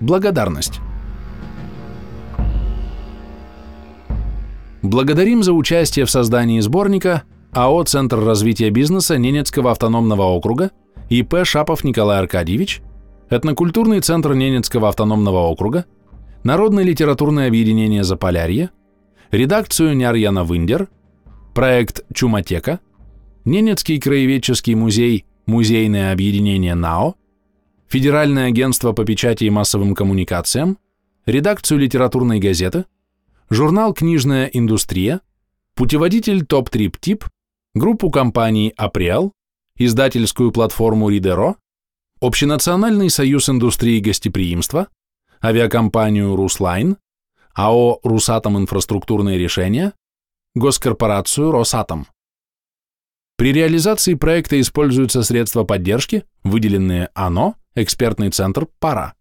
Благодарность. Благодарим за участие в создании сборника АО «Центр развития бизнеса Ненецкого автономного округа» ИП Шапов Николай Аркадьевич, Этнокультурный центр Ненецкого автономного округа, Народное литературное объединение «Заполярье», редакцию Нярьяна Виндер, проект «Чуматека», Ненецкий краеведческий музей «Музейное объединение НАО», Федеральное агентство по печати и массовым коммуникациям, редакцию литературной газеты, журнал «Книжная индустрия», путеводитель «Топ-трип-тип», группу компаний «Априал», издательскую платформу «Ридеро», Общенациональный союз индустрии гостеприимства, авиакомпанию «Руслайн», АО «Русатом инфраструктурные решения», госкорпорацию «Росатом». При реализации проекта используются средства поддержки, выделенные ОНО, экспертный центр «Пара».